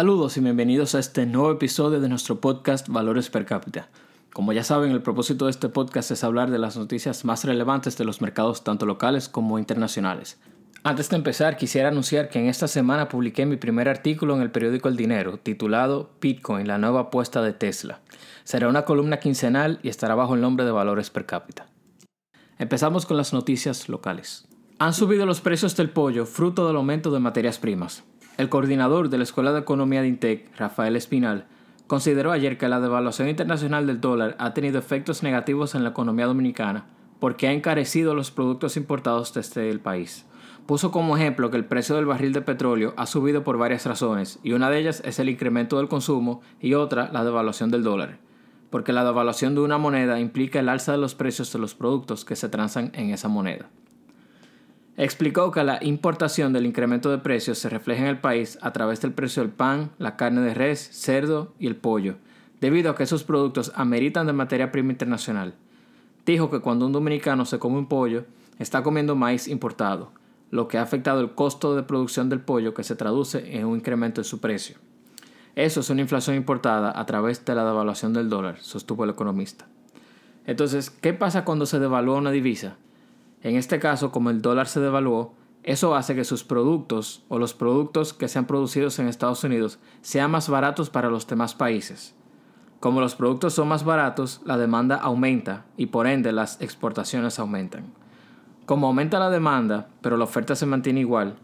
Saludos y bienvenidos a este nuevo episodio de nuestro podcast Valores per cápita. Como ya saben, el propósito de este podcast es hablar de las noticias más relevantes de los mercados tanto locales como internacionales. Antes de empezar, quisiera anunciar que en esta semana publiqué mi primer artículo en el periódico El Dinero, titulado Bitcoin, la nueva apuesta de Tesla. Será una columna quincenal y estará bajo el nombre de Valores per cápita. Empezamos con las noticias locales. Han subido los precios del pollo fruto del aumento de materias primas. El coordinador de la Escuela de Economía de INTEC, Rafael Espinal, consideró ayer que la devaluación internacional del dólar ha tenido efectos negativos en la economía dominicana porque ha encarecido los productos importados desde el país. Puso como ejemplo que el precio del barril de petróleo ha subido por varias razones y una de ellas es el incremento del consumo y otra la devaluación del dólar, porque la devaluación de una moneda implica el alza de los precios de los productos que se transan en esa moneda. Explicó que la importación del incremento de precios se refleja en el país a través del precio del pan, la carne de res, cerdo y el pollo, debido a que esos productos ameritan de materia prima internacional. Dijo que cuando un dominicano se come un pollo, está comiendo maíz importado, lo que ha afectado el costo de producción del pollo que se traduce en un incremento en su precio. Eso es una inflación importada a través de la devaluación del dólar, sostuvo el economista. Entonces, ¿qué pasa cuando se devalúa una divisa? En este caso, como el dólar se devaluó, eso hace que sus productos o los productos que sean producidos en Estados Unidos sean más baratos para los demás países. Como los productos son más baratos, la demanda aumenta y por ende las exportaciones aumentan. Como aumenta la demanda, pero la oferta se mantiene igual,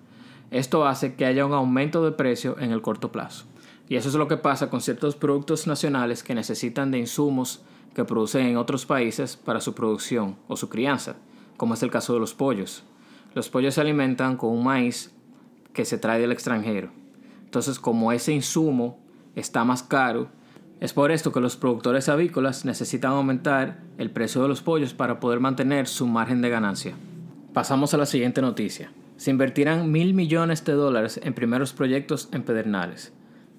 esto hace que haya un aumento de precio en el corto plazo. Y eso es lo que pasa con ciertos productos nacionales que necesitan de insumos que producen en otros países para su producción o su crianza como es el caso de los pollos. Los pollos se alimentan con un maíz que se trae del extranjero. Entonces, como ese insumo está más caro, es por esto que los productores avícolas necesitan aumentar el precio de los pollos para poder mantener su margen de ganancia. Pasamos a la siguiente noticia. Se invertirán mil millones de dólares en primeros proyectos en Pedernales.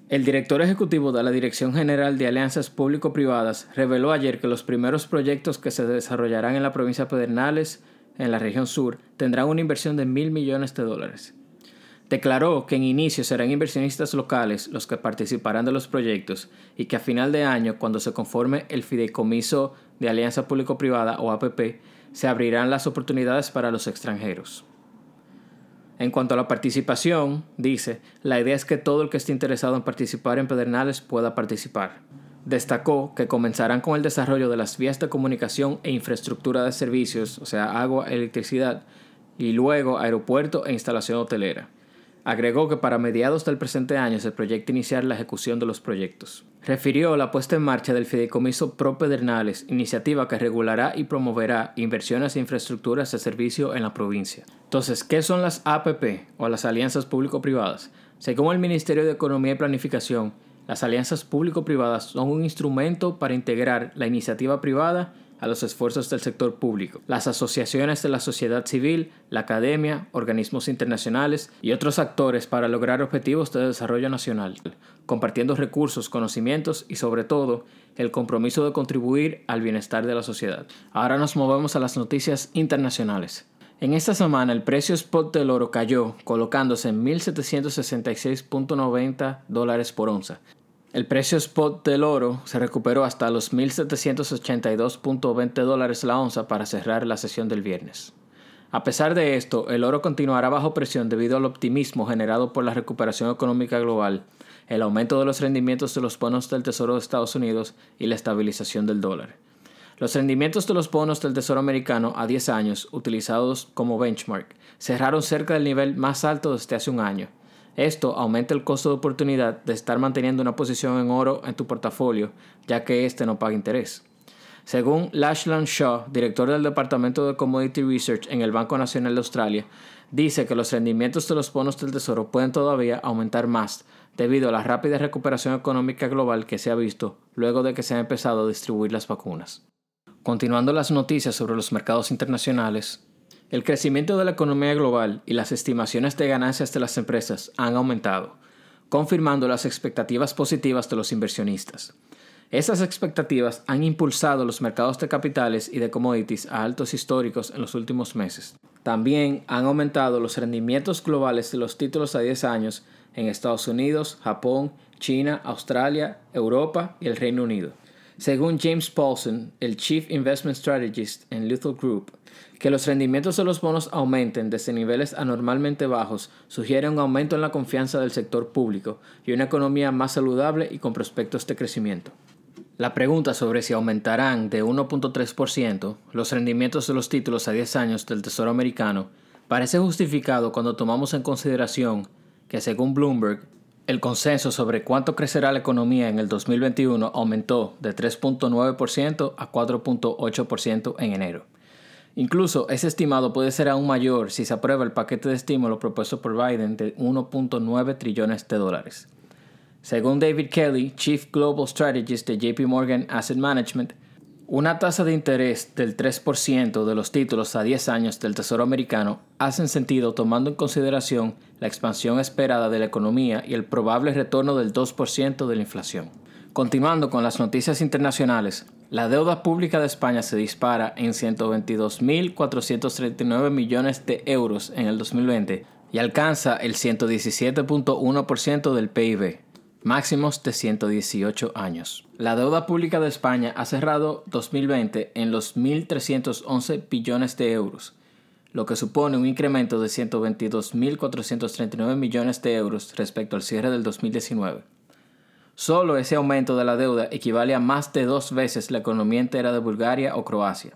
El director ejecutivo de la Dirección General de Alianzas Público-Privadas reveló ayer que los primeros proyectos que se desarrollarán en la provincia de Pedernales, en la región sur, tendrán una inversión de mil millones de dólares. Declaró que en inicio serán inversionistas locales los que participarán de los proyectos y que a final de año, cuando se conforme el Fideicomiso de Alianza Público-Privada o APP, se abrirán las oportunidades para los extranjeros. En cuanto a la participación, dice, la idea es que todo el que esté interesado en participar en Pedernales pueda participar. Destacó que comenzarán con el desarrollo de las vías de comunicación e infraestructura de servicios, o sea, agua, electricidad, y luego aeropuerto e instalación hotelera. Agregó que para mediados del presente año se proyecta iniciar la ejecución de los proyectos. Refirió la puesta en marcha del Fideicomiso Pro Pedernales, iniciativa que regulará y promoverá inversiones e infraestructuras de servicio en la provincia. Entonces, ¿qué son las APP o las alianzas público-privadas? Según el Ministerio de Economía y Planificación, las alianzas público-privadas son un instrumento para integrar la iniciativa privada a los esfuerzos del sector público, las asociaciones de la sociedad civil, la academia, organismos internacionales y otros actores para lograr objetivos de desarrollo nacional, compartiendo recursos, conocimientos y sobre todo el compromiso de contribuir al bienestar de la sociedad. Ahora nos movemos a las noticias internacionales. En esta semana el precio spot del oro cayó, colocándose en 1.766.90 dólares por onza, el precio spot del oro se recuperó hasta los 1.782.20 dólares la onza para cerrar la sesión del viernes. A pesar de esto, el oro continuará bajo presión debido al optimismo generado por la recuperación económica global, el aumento de los rendimientos de los bonos del Tesoro de Estados Unidos y la estabilización del dólar. Los rendimientos de los bonos del Tesoro americano a 10 años, utilizados como benchmark, cerraron cerca del nivel más alto desde hace un año, esto aumenta el costo de oportunidad de estar manteniendo una posición en oro en tu portafolio, ya que este no paga interés. Según Lachlan Shaw, director del Departamento de Commodity Research en el Banco Nacional de Australia, dice que los rendimientos de los bonos del Tesoro pueden todavía aumentar más debido a la rápida recuperación económica global que se ha visto luego de que se han empezado a distribuir las vacunas. Continuando las noticias sobre los mercados internacionales, el crecimiento de la economía global y las estimaciones de ganancias de las empresas han aumentado, confirmando las expectativas positivas de los inversionistas. Estas expectativas han impulsado los mercados de capitales y de commodities a altos históricos en los últimos meses. También han aumentado los rendimientos globales de los títulos a 10 años en Estados Unidos, Japón, China, Australia, Europa y el Reino Unido. Según James Paulson, el Chief Investment Strategist en Lethal Group, que los rendimientos de los bonos aumenten desde niveles anormalmente bajos sugiere un aumento en la confianza del sector público y una economía más saludable y con prospectos de crecimiento. La pregunta sobre si aumentarán de 1.3% los rendimientos de los títulos a 10 años del Tesoro americano parece justificado cuando tomamos en consideración que según Bloomberg, el consenso sobre cuánto crecerá la economía en el 2021 aumentó de 3.9% a 4.8% en enero. Incluso ese estimado puede ser aún mayor si se aprueba el paquete de estímulo propuesto por Biden de 1.9 trillones de dólares. Según David Kelly, Chief Global Strategist de JP Morgan Asset Management, una tasa de interés del 3% de los títulos a 10 años del Tesoro americano hacen sentido tomando en consideración la expansión esperada de la economía y el probable retorno del 2% de la inflación. Continuando con las noticias internacionales, la deuda pública de España se dispara en 122.439 millones de euros en el 2020 y alcanza el 117.1% del PIB máximos de 118 años. La deuda pública de España ha cerrado 2020 en los 1.311 billones de euros, lo que supone un incremento de 122.439 millones de euros respecto al cierre del 2019. Solo ese aumento de la deuda equivale a más de dos veces la economía entera de Bulgaria o Croacia.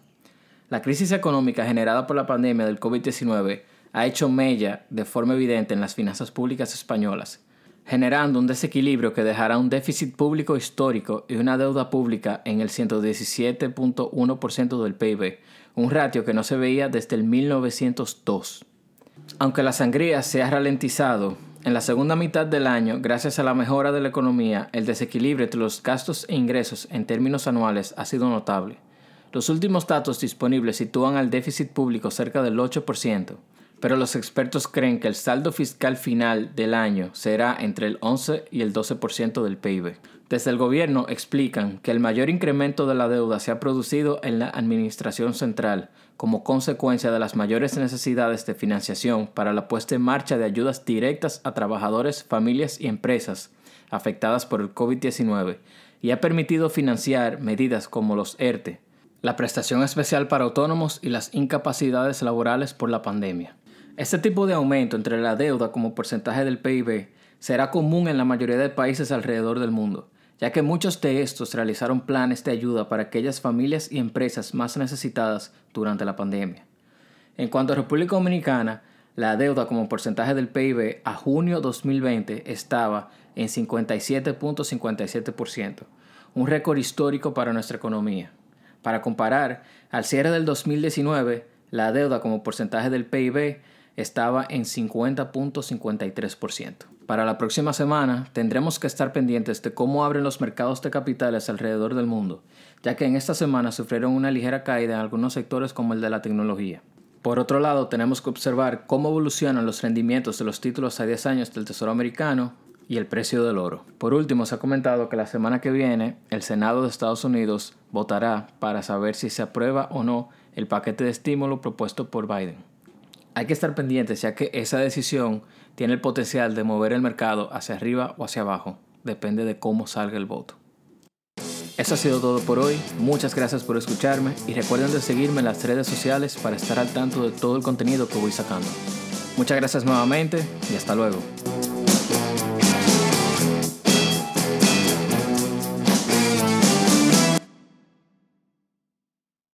La crisis económica generada por la pandemia del COVID-19 ha hecho mella de forma evidente en las finanzas públicas españolas generando un desequilibrio que dejará un déficit público histórico y una deuda pública en el 117.1% del PIB, un ratio que no se veía desde el 1902. Aunque la sangría se ha ralentizado, en la segunda mitad del año, gracias a la mejora de la economía, el desequilibrio entre los gastos e ingresos en términos anuales ha sido notable. Los últimos datos disponibles sitúan al déficit público cerca del 8%, pero los expertos creen que el saldo fiscal final del año será entre el 11 y el 12% del PIB. Desde el gobierno explican que el mayor incremento de la deuda se ha producido en la administración central como consecuencia de las mayores necesidades de financiación para la puesta en marcha de ayudas directas a trabajadores, familias y empresas afectadas por el COVID-19 y ha permitido financiar medidas como los ERTE, la prestación especial para autónomos y las incapacidades laborales por la pandemia. Este tipo de aumento entre la deuda como porcentaje del PIB será común en la mayoría de países alrededor del mundo, ya que muchos de estos realizaron planes de ayuda para aquellas familias y empresas más necesitadas durante la pandemia. En cuanto a República Dominicana, la deuda como porcentaje del PIB a junio 2020 estaba en 57.57%, un récord histórico para nuestra economía. Para comparar, al cierre del 2019, la deuda como porcentaje del PIB estaba en 50.53%. Para la próxima semana tendremos que estar pendientes de cómo abren los mercados de capitales alrededor del mundo, ya que en esta semana sufrieron una ligera caída en algunos sectores como el de la tecnología. Por otro lado, tenemos que observar cómo evolucionan los rendimientos de los títulos a 10 años del Tesoro americano y el precio del oro. Por último, se ha comentado que la semana que viene el Senado de Estados Unidos votará para saber si se aprueba o no el paquete de estímulo propuesto por Biden. Hay que estar pendientes ya que esa decisión tiene el potencial de mover el mercado hacia arriba o hacia abajo. Depende de cómo salga el voto. Eso ha sido todo por hoy. Muchas gracias por escucharme y recuerden de seguirme en las redes sociales para estar al tanto de todo el contenido que voy sacando. Muchas gracias nuevamente y hasta luego.